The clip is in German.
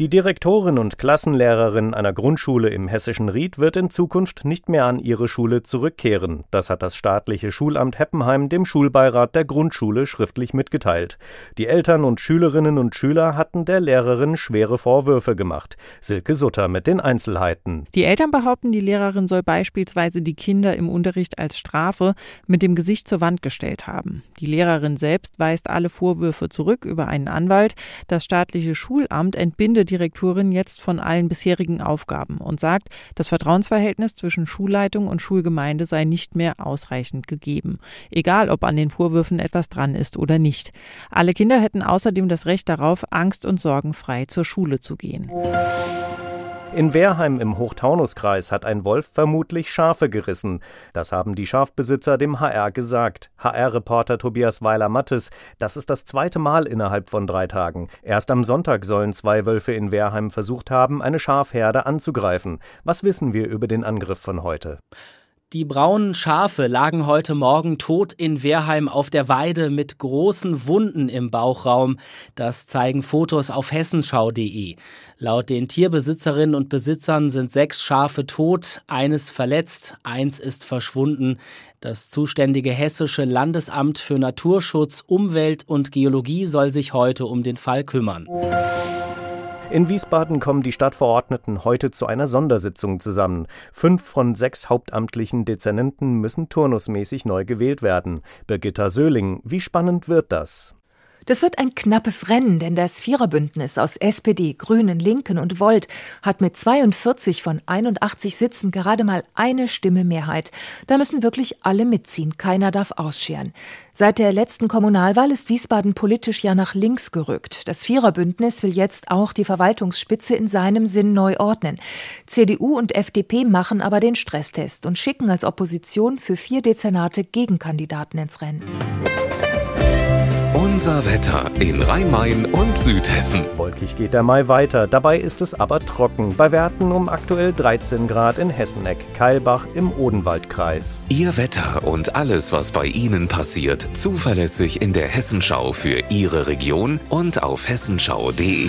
Die Direktorin und Klassenlehrerin einer Grundschule im hessischen Ried wird in Zukunft nicht mehr an ihre Schule zurückkehren. Das hat das staatliche Schulamt Heppenheim dem Schulbeirat der Grundschule schriftlich mitgeteilt. Die Eltern und Schülerinnen und Schüler hatten der Lehrerin schwere Vorwürfe gemacht. Silke Sutter mit den Einzelheiten. Die Eltern behaupten, die Lehrerin soll beispielsweise die Kinder im Unterricht als Strafe mit dem Gesicht zur Wand gestellt haben. Die Lehrerin selbst weist alle Vorwürfe zurück über einen Anwalt. Das staatliche Schulamt entbindet Direktorin jetzt von allen bisherigen Aufgaben und sagt, das Vertrauensverhältnis zwischen Schulleitung und Schulgemeinde sei nicht mehr ausreichend gegeben, egal ob an den Vorwürfen etwas dran ist oder nicht. Alle Kinder hätten außerdem das Recht darauf, angst- und sorgenfrei zur Schule zu gehen. In Wehrheim im Hochtaunuskreis hat ein Wolf vermutlich Schafe gerissen. Das haben die Schafbesitzer dem HR gesagt. HR-Reporter Tobias Weiler-Mattes, das ist das zweite Mal innerhalb von drei Tagen. Erst am Sonntag sollen zwei Wölfe in Wehrheim versucht haben, eine Schafherde anzugreifen. Was wissen wir über den Angriff von heute? Die braunen Schafe lagen heute Morgen tot in Wehrheim auf der Weide mit großen Wunden im Bauchraum. Das zeigen Fotos auf hessenschau.de. Laut den Tierbesitzerinnen und Besitzern sind sechs Schafe tot, eines verletzt, eins ist verschwunden. Das zuständige hessische Landesamt für Naturschutz, Umwelt und Geologie soll sich heute um den Fall kümmern. In Wiesbaden kommen die Stadtverordneten heute zu einer Sondersitzung zusammen. Fünf von sechs hauptamtlichen Dezernenten müssen turnusmäßig neu gewählt werden. Birgitta Söhling, wie spannend wird das? Das wird ein knappes Rennen, denn das Viererbündnis aus SPD, Grünen, Linken und Volt hat mit 42 von 81 Sitzen gerade mal eine Stimme Mehrheit. Da müssen wirklich alle mitziehen, keiner darf ausscheren. Seit der letzten Kommunalwahl ist Wiesbaden politisch ja nach links gerückt. Das Viererbündnis will jetzt auch die Verwaltungsspitze in seinem Sinn neu ordnen. CDU und FDP machen aber den Stresstest und schicken als Opposition für vier Dezernate Gegenkandidaten ins Rennen. Unser Wetter in Rhein-Main und Südhessen. Wolkig geht der Mai weiter, dabei ist es aber trocken. Bei Werten um aktuell 13 Grad in Hesseneck, Keilbach im Odenwaldkreis. Ihr Wetter und alles, was bei Ihnen passiert, zuverlässig in der Hessenschau für Ihre Region und auf hessenschau.de.